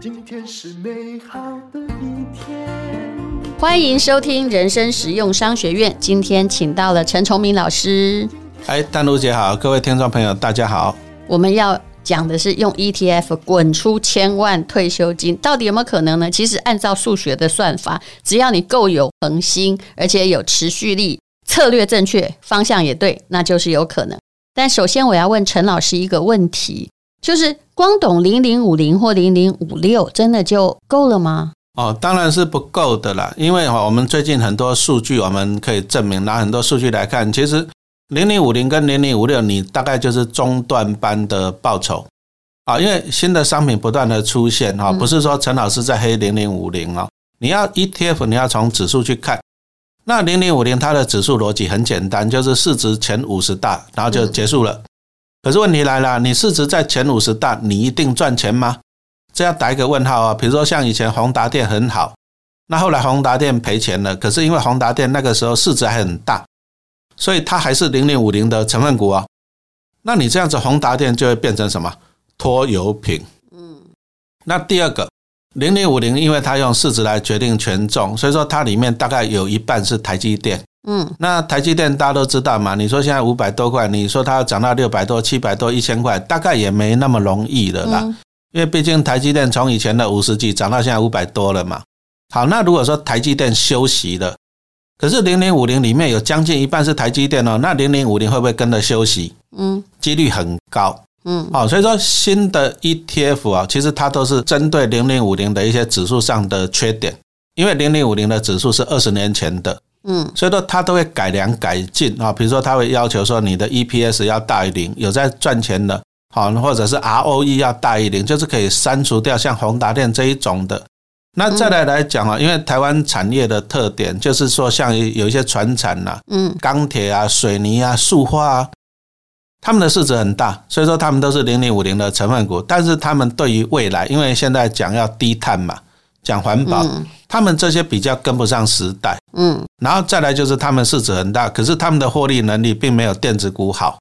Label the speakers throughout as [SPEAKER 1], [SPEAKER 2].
[SPEAKER 1] 今天是美好的一天。
[SPEAKER 2] 欢迎收听人生实用商学院。今天请到了陈崇明老师。
[SPEAKER 3] 哎，丹如姐好，各位听众朋友大家好。
[SPEAKER 2] 我们要讲的是用 ETF 滚出千万退休金，到底有没有可能呢？其实按照数学的算法，只要你够有恒心，而且有持续力，策略正确，方向也对，那就是有可能。但首先我要问陈老师一个问题，就是光懂零零五零或零零五六，真的就够了吗？
[SPEAKER 3] 哦，当然是不够的啦，因为哈，我们最近很多数据，我们可以证明，拿很多数据来看，其实零零五零跟零零五六，你大概就是中段班的报酬啊，因为新的商品不断的出现哈，不是说陈老师在黑零零五零哦，你要 ETF，你要从指数去看，那零零五零它的指数逻辑很简单，就是市值前五十大，然后就结束了。可是问题来了，你市值在前五十大，你一定赚钱吗？这要打一个问号啊！比如说像以前宏达电很好，那后来宏达电赔钱了，可是因为宏达电那个时候市值还很大，所以它还是零零五零的成分股啊。那你这样子宏达电就会变成什么拖油瓶？嗯。那第二个零零五零，因为它用市值来决定权重，所以说它里面大概有一半是台积电。嗯。那台积电大家都知道嘛？你说现在五百多块，你说它要涨到六百多、七百多、一千块，大概也没那么容易的啦。因为毕竟台积电从以前的五十几涨到现在五百多了嘛。好，那如果说台积电休息了，可是零零五零里面有将近一半是台积电哦，那零零五零会不会跟着休息？嗯，几率很高。嗯，好，所以说新的 ETF 啊，其实它都是针对零零五零的一些指数上的缺点，因为零零五零的指数是二十年前的，嗯，所以说它都会改良改进啊，比如说它会要求说你的 EPS 要大于零，有在赚钱的。好，或者是 ROE 要大于零，就是可以删除掉像宏达电这一种的。那再来来讲啊，因为台湾产业的特点就是说，像有一些船产呐，嗯，钢铁啊、水泥啊、塑化啊，他们的市值很大，所以说他们都是零零五零的成分股。但是他们对于未来，因为现在讲要低碳嘛，讲环保，他们这些比较跟不上时代，嗯。然后再来就是他们市值很大，可是他们的获利能力并没有电子股好。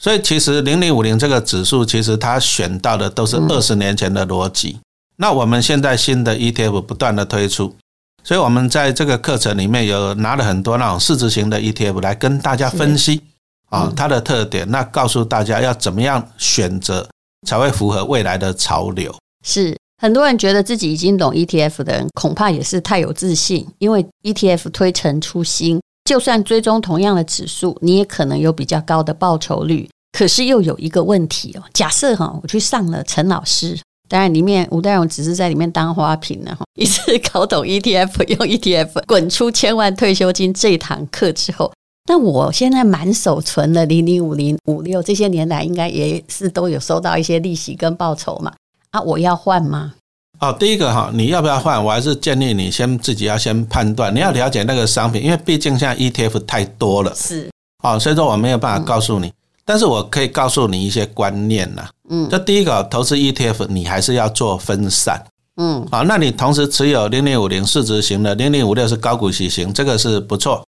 [SPEAKER 3] 所以其实零零五零这个指数，其实它选到的都是二十年前的逻辑。那我们现在新的 ETF 不断的推出，所以我们在这个课程里面有拿了很多那种市值型的 ETF 来跟大家分析啊它的特点，那告诉大家要怎么样选择才会符合未来的潮流。
[SPEAKER 2] 是很多人觉得自己已经懂 ETF 的人，恐怕也是太有自信，因为 ETF 推陈出新。就算追踪同样的指数，你也可能有比较高的报酬率。可是又有一个问题哦，假设哈，我去上了陈老师，当然里面吴淡如只是在里面当花瓶了哈。一次搞懂 ETF，用 ETF 滚出千万退休金这堂课之后，那我现在满手存了零零五零五六，这些年来应该也是都有收到一些利息跟报酬嘛？啊，我要换吗？
[SPEAKER 3] 哦，第一个哈，你要不要换？我还是建议你先自己要先判断，你要了解那个商品，因为毕竟现在 ETF 太多了，是，哦，所以说我没有办法告诉你，但是我可以告诉你一些观念呐，嗯，就第一个，投资 ETF 你还是要做分散，嗯，好，那你同时持有零零五零市值型的，零零五六是高股息型，这个是不错，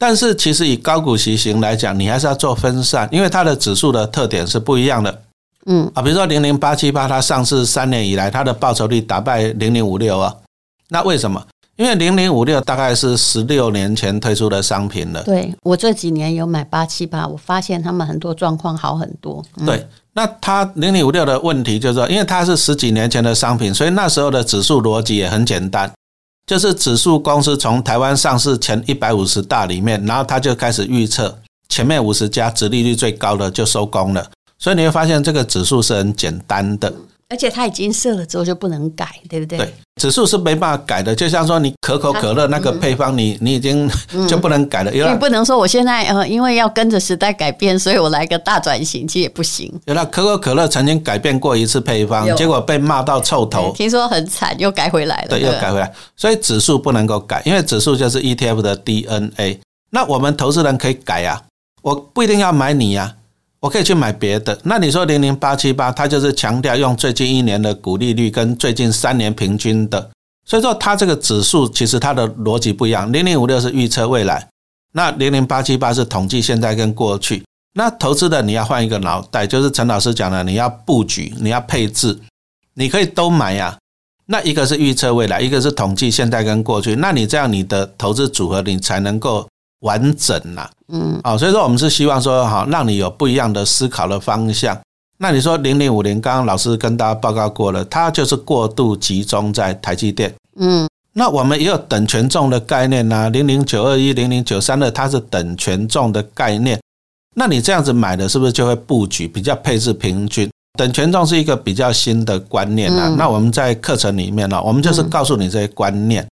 [SPEAKER 3] 但是其实以高股息型来讲，你还是要做分散，因为它的指数的特点是不一样的。嗯啊，比如说零零八七八，它上市三年以来，它的报酬率打败零零五六啊。那为什么？因为零零五六大概是十六年前推出的商品了。
[SPEAKER 2] 对，我这几年有买八七八，我发现他们很多状况好很多。
[SPEAKER 3] 嗯、对，那它零零五六的问题就是说，因为它是十几年前的商品，所以那时候的指数逻辑也很简单，就是指数公司从台湾上市前一百五十大里面，然后他就开始预测前面五十家殖利率最高的就收工了。所以你会发现这个指数是很简单的，
[SPEAKER 2] 而且它已经设了之后就不能改，对不对？
[SPEAKER 3] 对，指数是没办法改的。就像说你可口可乐那个配方，你你已经就不能改了。因为
[SPEAKER 2] 不能说我现在呃，因为要跟着时代改变，所以我来个大转型，其实也不行。
[SPEAKER 3] 有了可口可乐曾经改变过一次配方，结果被骂到臭头，
[SPEAKER 2] 听说很惨，又改回来了。
[SPEAKER 3] 对，又改回来。所以指数不能够改，因为指数就是 ETF 的 DNA。那我们投资人可以改啊，我不一定要买你呀。我可以去买别的。那你说零零八七八，它就是强调用最近一年的股利率跟最近三年平均的，所以说它这个指数其实它的逻辑不一样。零零五六是预测未来，那零零八七八是统计现在跟过去。那投资的你要换一个脑袋，就是陈老师讲的，你要布局，你要配置，你可以都买呀。那一个是预测未来，一个是统计现在跟过去。那你这样你的投资组合，你才能够完整呐。嗯，好，所以说我们是希望说，哈，让你有不一样的思考的方向。那你说零零五零，刚刚老师跟大家报告过了，它就是过度集中在台积电。嗯，那我们也有等权重的概念呐，零零九二一、零零九三二，它是等权重的概念。那你这样子买的是不是就会布局比较配置平均？等权重是一个比较新的观念啊。那我们在课程里面呢，我们就是告诉你这些观念。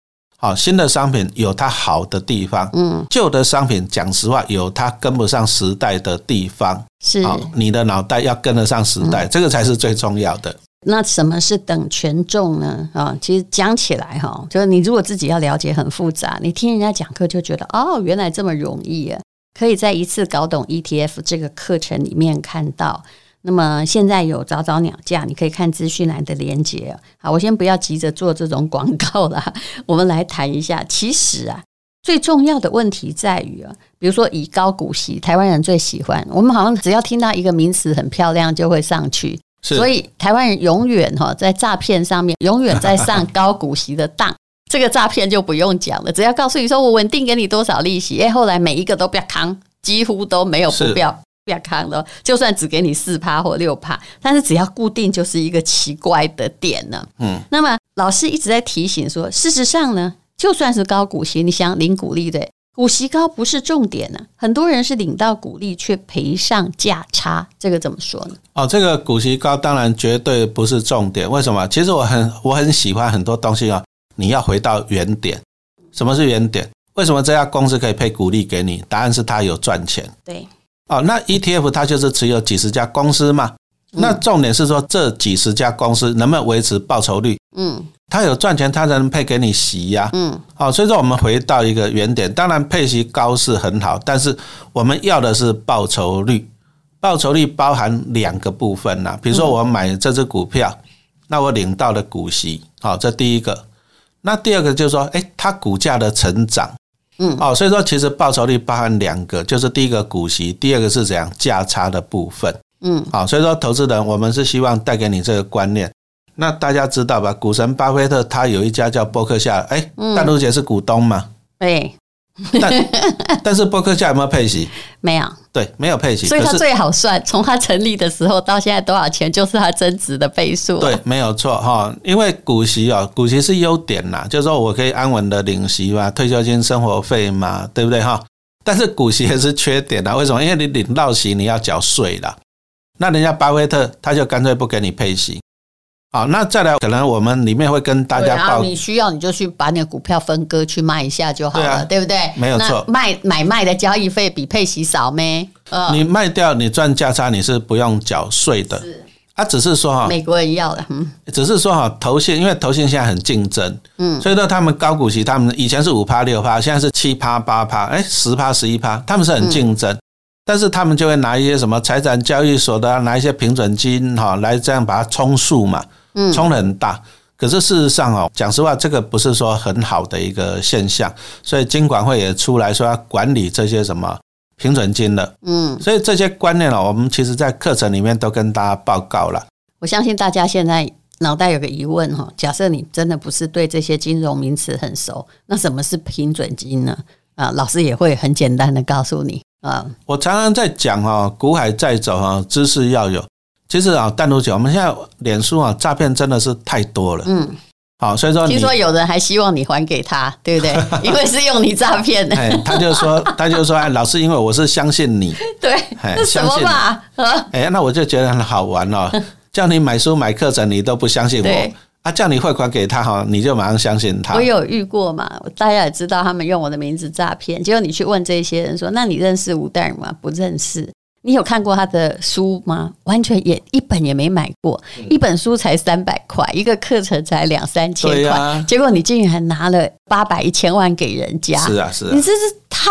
[SPEAKER 3] 好，新的商品有它好的地方，嗯，旧的商品讲实话有它跟不上时代的地方。是，你的脑袋要跟得上时代，这个才是最重要的。
[SPEAKER 2] 那什么是等权重呢？啊，其实讲起来哈，就是你如果自己要了解很复杂，你听人家讲课就觉得哦，原来这么容易啊。可以在一次搞懂 ETF 这个课程里面看到。那么现在有早早鸟价，你可以看资讯栏的连接。好，我先不要急着做这种广告了，我们来谈一下。其实啊，最重要的问题在于啊，比如说以高股息，台湾人最喜欢。我们好像只要听到一个名词很漂亮，就会上去。所以台湾人永远哈在诈骗上面永远在上高股息的当。这个诈骗就不用讲了，只要告诉你说我稳定给你多少利息，哎，后来每一个都不要扛，几乎都没有不要不要看了，就算只给你四趴或六趴，但是只要固定就是一个奇怪的点呢。嗯，那么老师一直在提醒说，事实上呢，就算是高股息，你想领股利的，股息高不是重点呢。很多人是领到股利却赔上价差，这个怎么说呢？
[SPEAKER 3] 哦，这个股息高当然绝对不是重点。为什么？其实我很我很喜欢很多东西啊。你要回到原点，什么是原点？为什么这家公司可以配股利给你？答案是它有赚钱。
[SPEAKER 2] 对，
[SPEAKER 3] 哦，那 ETF 它就是持有几十家公司嘛。那重点是说这几十家公司能不能维持报酬率？嗯，它有赚钱，它才能配给你息呀。嗯，好，所以说我们回到一个原点，当然配息高是很好，但是我们要的是报酬率。报酬率包含两个部分呐，比如说我买这只股票，那我领到的股息，好，这第一个。那第二个就是说，哎，它股价的成长，嗯，哦，所以说其实报酬率包含两个，就是第一个股息，第二个是怎样价差的部分，嗯，好，所以说投资人，我们是希望带给你这个观念。那大家知道吧？股神巴菲特他有一家叫伯克夏，哎，淡如姐是股东嘛？
[SPEAKER 2] 对。
[SPEAKER 3] 但 但是伯克夏有没有配息？
[SPEAKER 2] 没有，
[SPEAKER 3] 对，没有配息，
[SPEAKER 2] 所以它最好算。从它成立的时候到现在多少钱，就是它增值的倍数。
[SPEAKER 3] 对，没有错哈。因为股息啊，股息是优点呐，就是说我可以安稳的领息嘛，退休金、生活费嘛，对不对哈？但是股息也是缺点啦，为什么？因为你领到息你要缴税啦，那人家巴菲特他就干脆不给你配息。好，那再来，可能我们里面会跟大家报，
[SPEAKER 2] 你需要你就去把你的股票分割去卖一下就好了，对，不对？
[SPEAKER 3] 没有错，
[SPEAKER 2] 卖买卖的交易费比配息少咩？呃，
[SPEAKER 3] 你卖掉你赚价差，你是不用缴税的。他，啊，只是说哈，
[SPEAKER 2] 美国人要的，嗯，
[SPEAKER 3] 只是说哈，投信因为投信现在很竞争，嗯，所以说他们高股息，他们以前是五趴六趴，现在是七趴八趴，哎，十趴十一趴，他们是很竞争，嗯、但是他们就会拿一些什么财产交易所的，拿一些平准金哈来这样把它充数嘛。嗯，冲得很大，可是事实上哦，讲实话，这个不是说很好的一个现象，所以金管会也出来说要管理这些什么平准金的。嗯，所以这些观念哦，我们其实在课程里面都跟大家报告了。
[SPEAKER 2] 我相信大家现在脑袋有个疑问哈，假设你真的不是对这些金融名词很熟，那什么是平准金呢？啊，老师也会很简单的告诉你啊。
[SPEAKER 3] 我常常在讲哈，股海在走哈，知识要有。其实啊，单独讲，我们现在脸书啊，诈骗真的是太多了。嗯，好，所以说，
[SPEAKER 2] 听说有人还希望你还给他，对不对？因为是用你诈骗的。
[SPEAKER 3] 哎，他就说，他就说，哎，老师，因为我是相信你。
[SPEAKER 2] 对，哎，什么嘛？
[SPEAKER 3] 哎，那我就觉得很好玩哦。叫你买书买课程，你都不相信我啊？叫你汇款给他哈，你就马上相信他。
[SPEAKER 2] 我有遇过嘛？大家也知道，他们用我的名字诈骗。结果你去问这些人说，那你认识吴淡如吗？不认识。你有看过他的书吗？完全也一本也没买过，一本书才三百块，一个课程才两三千块，啊、结果你竟然还拿了八百一千万给人家，
[SPEAKER 3] 是啊是啊，
[SPEAKER 2] 你这是太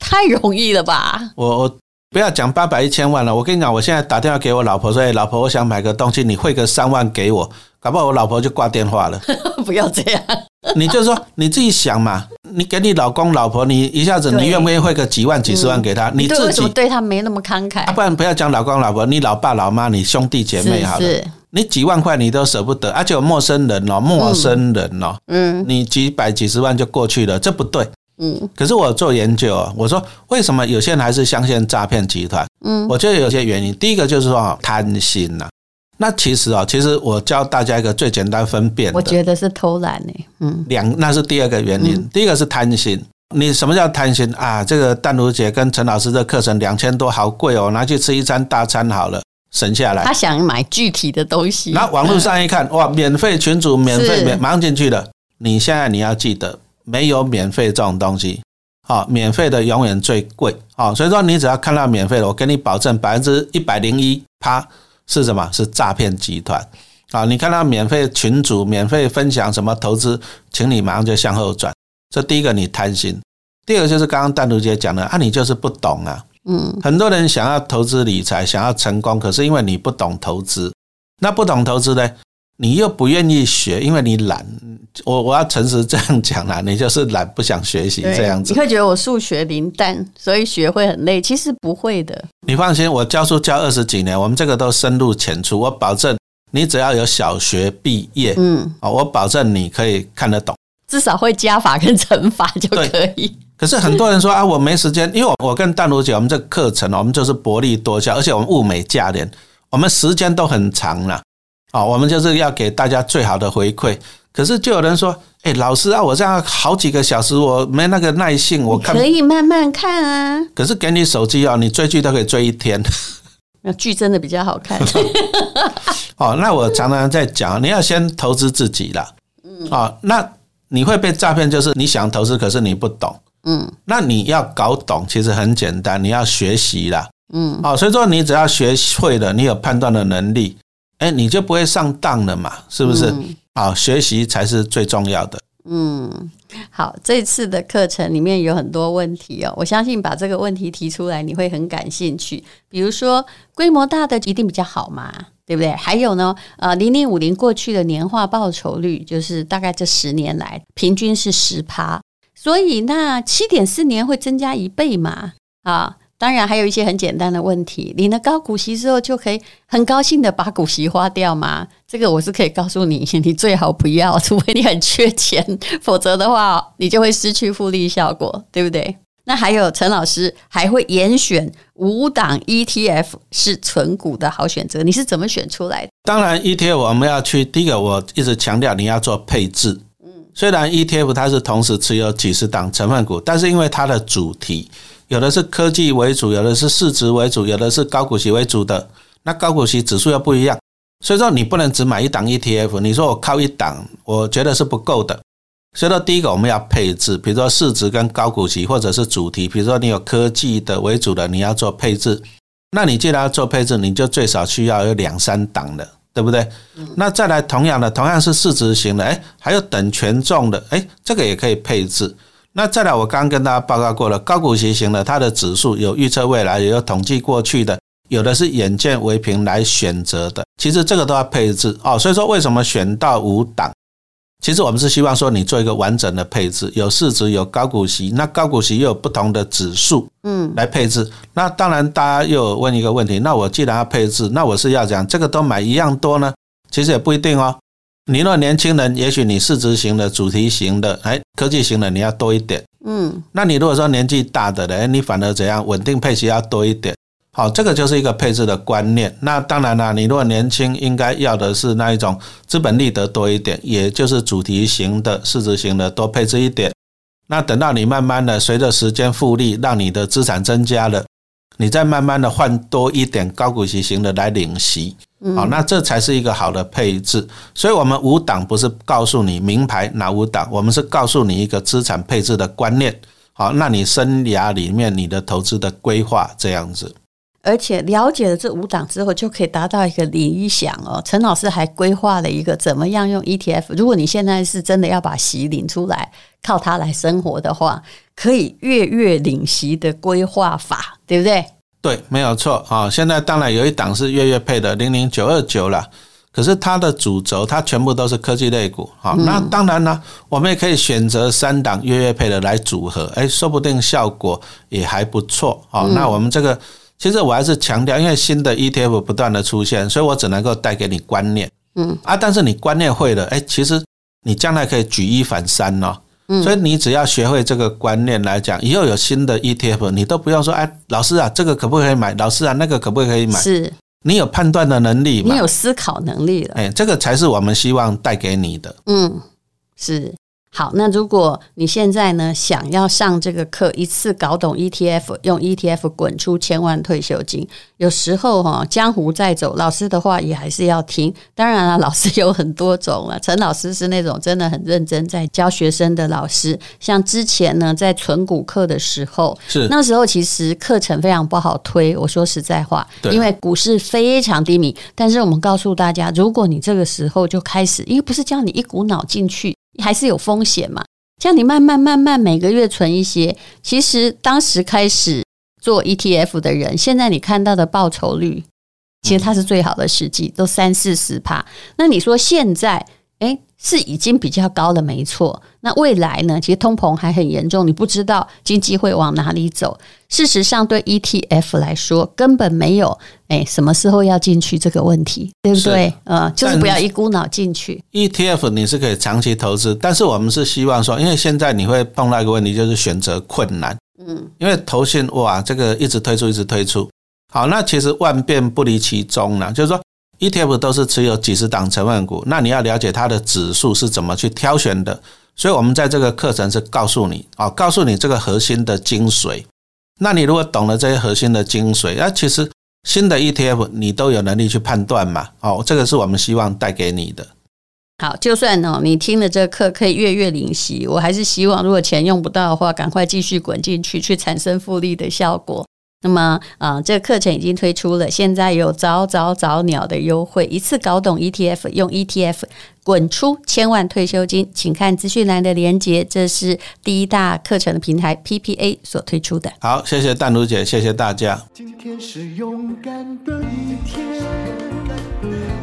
[SPEAKER 2] 太容易了吧？
[SPEAKER 3] 我我不要讲八百一千万了。我跟你讲，我现在打电话给我老婆说：“哎，老婆，我想买个东西，你汇个三万给我。”搞不好我老婆就挂电话了。
[SPEAKER 2] 不要这样，
[SPEAKER 3] 你就说你自己想嘛。你给你老公老婆，你一下子你愿不愿意汇个几万几十万给他？嗯、你自己
[SPEAKER 2] 对他没那么慷慨。
[SPEAKER 3] 啊、不然不要讲老公老婆，你老爸老妈，你兄弟姐妹好了，你几万块你都舍不得，而且有陌生人哦，陌生人哦，嗯，你几百几十万就过去了，这不对。嗯，可是我做研究啊，我说为什么有些人还是相信诈骗集团？嗯，我觉得有些原因。第一个就是说贪心呐。那其实啊，其实我教大家一个最简单分辨，
[SPEAKER 2] 我觉得是偷懒呢。嗯，
[SPEAKER 3] 两那是第二个原因，嗯、第一个是贪心。你什么叫贪心啊？这个淡如姐跟陈老师的课程两千多，好贵哦，拿去吃一餐大餐好了，省下来。
[SPEAKER 2] 他想买具体的东西，
[SPEAKER 3] 然后网络上一看，哇，免费群主，免费免，马上进去了。你现在你要记得，没有免费这种东西，好，免费的永远最贵，好，所以说你只要看到免费的，我给你保证百分之一百零一趴。是什么？是诈骗集团啊！你看到免费群主、免费分享什么投资，请你马上就向后转。这第一个你贪心，第二个就是刚刚单独姐讲的啊，你就是不懂啊。嗯，很多人想要投资理财，想要成功，可是因为你不懂投资，那不懂投资呢？你又不愿意学，因为你懒。我我要诚实这样讲啦，你就是懒，不想学习这样子。
[SPEAKER 2] 你会觉得我数学零蛋，所以学会很累。其实不会的。
[SPEAKER 3] 你放心，我教书教二十几年，我们这个都深入浅出。我保证，你只要有小学毕业，嗯，我保证你可以看得懂，
[SPEAKER 2] 至少会加法跟乘法就可以。
[SPEAKER 3] 可是很多人说啊，我没时间，因为我我跟淡如姐，我们这个课程，我们就是薄利多销，而且我们物美价廉，我们时间都很长了。哦，我们就是要给大家最好的回馈。可是就有人说：“哎，老师啊，我这样好几个小时，我没那个耐性。我看可
[SPEAKER 2] 以慢慢看啊。
[SPEAKER 3] 可是给你手机啊，你追剧都可以追一天。
[SPEAKER 2] 那剧真的比较好看。
[SPEAKER 3] 哦，那我常常在讲，你要先投资自己啦。嗯。啊，那你会被诈骗，就是你想投资，可是你不懂。嗯。那你要搞懂，其实很简单，你要学习啦。嗯。哦，所以说你只要学会了，你有判断的能力。哎，你就不会上当了嘛？是不是？好，学习才是最重要的。
[SPEAKER 2] 嗯，好，这次的课程里面有很多问题哦，我相信把这个问题提出来，你会很感兴趣。比如说，规模大的一定比较好嘛？对不对？还有呢，呃，零零五零过去的年化报酬率就是大概这十年来平均是十趴，所以那七点四年会增加一倍嘛？啊？当然，还有一些很简单的问题。领了高股息之后，就可以很高兴的把股息花掉吗？这个我是可以告诉你，你最好不要，除非你很缺钱，否则的话，你就会失去复利效果，对不对？那还有陈老师还会严选五档 ETF 是存股的好选择，你是怎么选出来的？
[SPEAKER 3] 当然，ETF 我们要去第一个，我一直强调你要做配置。嗯，虽然 ETF 它是同时持有几十档成分股，但是因为它的主题。有的是科技为主，有的是市值为主，有的是高股息为主的。那高股息指数又不一样，所以说你不能只买一档 ETF。你说我靠一档，我觉得是不够的。所以说，第一个我们要配置，比如说市值跟高股息，或者是主题，比如说你有科技的为主的，你要做配置。那你既然要做配置，你就最少需要有两三档的，对不对？那再来同样的，同样是市值型的，哎，还有等权重的，哎，这个也可以配置。那再来，我刚刚跟大家报告过了，高股息型的，它的指数有预测未来，也有统计过去的，有的是眼见为凭来选择的。其实这个都要配置哦。所以说，为什么选到五档？其实我们是希望说你做一个完整的配置，有市值，有高股息，那高股息又有不同的指数，嗯，来配置。那当然，大家又问一个问题：那我既然要配置，那我是要讲这个都买一样多呢？其实也不一定哦。你若年轻人，也许你市值型的、主题型的，哎，科技型的你要多一点。嗯，那你如果说年纪大的人，你反而怎样？稳定配息要多一点。好，这个就是一个配置的观念。那当然啦，你如果年轻，应该要的是那一种资本利得多一点，也就是主题型的、市值型的多配置一点。那等到你慢慢的随着时间复利，让你的资产增加了，你再慢慢的换多一点高股息型的来领息。好，那这才是一个好的配置。所以，我们五档不是告诉你名牌哪五档，我们是告诉你一个资产配置的观念。好，那你生涯里面你的投资的规划这样子。
[SPEAKER 2] 而且了解了这五档之后，就可以达到一个理想哦。陈老师还规划了一个怎么样用 ETF。如果你现在是真的要把息领出来，靠它来生活的话，可以月月领息的规划法，对不对？
[SPEAKER 3] 对，没有错啊。现在当然有一档是月月配的零零九二九了，可是它的主轴它全部都是科技类股。好，那当然呢，我们也可以选择三档月月配的来组合，哎，说不定效果也还不错。好，那我们这个其实我还是强调，因为新的 ETF 不断的出现，所以我只能够带给你观念。嗯啊，但是你观念会了，哎，其实你将来可以举一反三哦。所以你只要学会这个观念来讲，以后有新的 ETF，你都不用说，哎，老师啊，这个可不可以买？老师啊，那个可不可以买？是，你有判断的能力，
[SPEAKER 2] 你有思考能力了。
[SPEAKER 3] 哎，这个才是我们希望带给你的。
[SPEAKER 2] 嗯，是。好，那如果你现在呢，想要上这个课，一次搞懂 ETF，用 ETF 滚出千万退休金，有时候哈，江湖在走，老师的话也还是要听。当然了，老师有很多种了。陈老师是那种真的很认真在教学生的老师。像之前呢，在存股课的时候，是那时候其实课程非常不好推。我说实在话，对因为股市非常低迷。但是我们告诉大家，如果你这个时候就开始，因为不是叫你一股脑进去。还是有风险嘛？像你慢慢慢慢每个月存一些，其实当时开始做 ETF 的人，现在你看到的报酬率，其实它是最好的时机，都三四十趴。那你说现在，诶是已经比较高了，没错。那未来呢？其实通膨还很严重，你不知道经济会往哪里走。事实上，对 ETF 来说，根本没有诶什么时候要进去这个问题，对不对？呃，就是不要一股脑进去。
[SPEAKER 3] ETF 你是可以长期投资，但是我们是希望说，因为现在你会碰到一个问题，就是选择困难。嗯，因为投信哇，这个一直推出，一直推出。好，那其实万变不离其宗呢，就是说。ETF 都是持有几十档成分股，那你要了解它的指数是怎么去挑选的，所以我们在这个课程是告诉你啊，告诉你这个核心的精髓。那你如果懂了这些核心的精髓，那其实新的 ETF 你都有能力去判断嘛。哦，这个是我们希望带给你的。
[SPEAKER 2] 好，就算哦，你听了这个课可以月月领息，我还是希望如果钱用不到的话，赶快继续滚进去，去产生复利的效果。那么啊、呃，这个课程已经推出了，现在有早早早鸟的优惠，一次搞懂 ETF，用 ETF 滚出千万退休金，请看资讯栏的连接，这是第一大课程的平台 PPA 所推出的。
[SPEAKER 3] 好，谢谢淡如姐，谢谢大家。
[SPEAKER 1] 今天是勇敢的一天，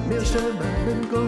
[SPEAKER 1] 没有什么能够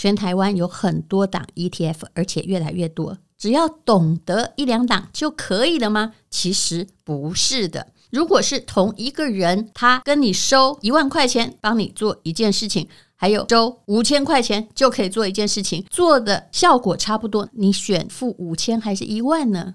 [SPEAKER 2] 全台湾有很多档 ETF，而且越来越多。只要懂得一两档就可以了吗？其实不是的。如果是同一个人，他跟你收一万块钱，帮你做一件事情。还有收五千块钱就可以做一件事情，做的效果差不多，你选付五千还是一万呢？